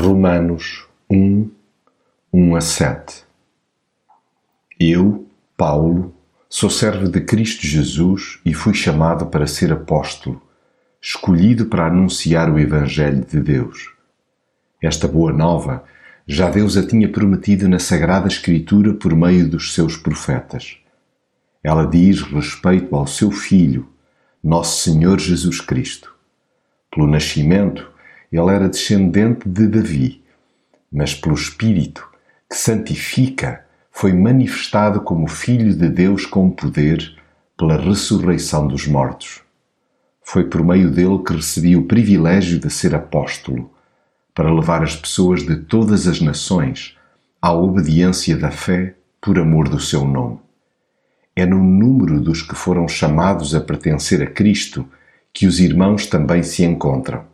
Romanos 1, 1 a 7 Eu, Paulo, sou servo de Cristo Jesus e fui chamado para ser apóstolo, escolhido para anunciar o Evangelho de Deus. Esta boa nova já Deus a tinha prometido na Sagrada Escritura por meio dos seus profetas. Ela diz respeito ao seu Filho, nosso Senhor Jesus Cristo. Pelo nascimento, ele era descendente de Davi, mas pelo Espírito que santifica, foi manifestado como Filho de Deus com poder pela ressurreição dos mortos. Foi por meio dele que recebi o privilégio de ser apóstolo, para levar as pessoas de todas as nações à obediência da fé por amor do seu nome. É no número dos que foram chamados a pertencer a Cristo que os irmãos também se encontram.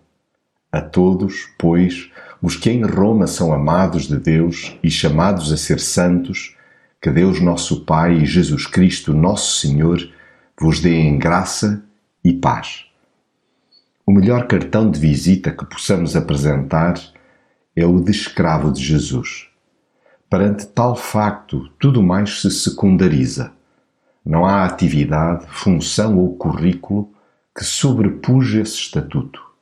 A todos, pois, os que em Roma são amados de Deus e chamados a ser santos, que Deus nosso Pai e Jesus Cristo nosso Senhor vos dê em graça e paz. O melhor cartão de visita que possamos apresentar é o de escravo de Jesus. Perante tal facto, tudo mais se secundariza. Não há atividade, função ou currículo que sobrepuja esse estatuto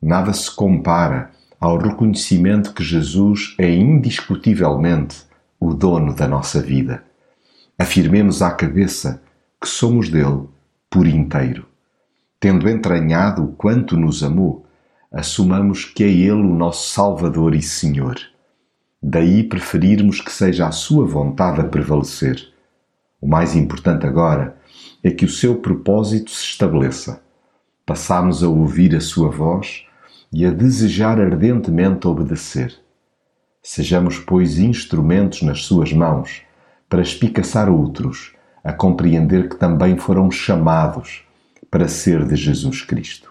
nada se compara ao reconhecimento que Jesus é indiscutivelmente o dono da nossa vida. Afirmemos à cabeça que somos dele por inteiro. Tendo entranhado o quanto nos amou, assumamos que é ele o nosso Salvador e Senhor. Daí preferirmos que seja a sua vontade a prevalecer. O mais importante agora é que o seu propósito se estabeleça. Passamos a ouvir a sua voz e a desejar ardentemente obedecer. Sejamos, pois, instrumentos nas suas mãos para espicaçar outros a compreender que também foram chamados para ser de Jesus Cristo.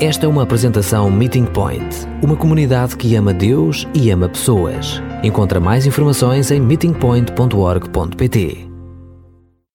Esta é uma apresentação Meeting Point, uma comunidade que ama Deus e ama pessoas. Encontra mais informações em meetingpoint.org.pt.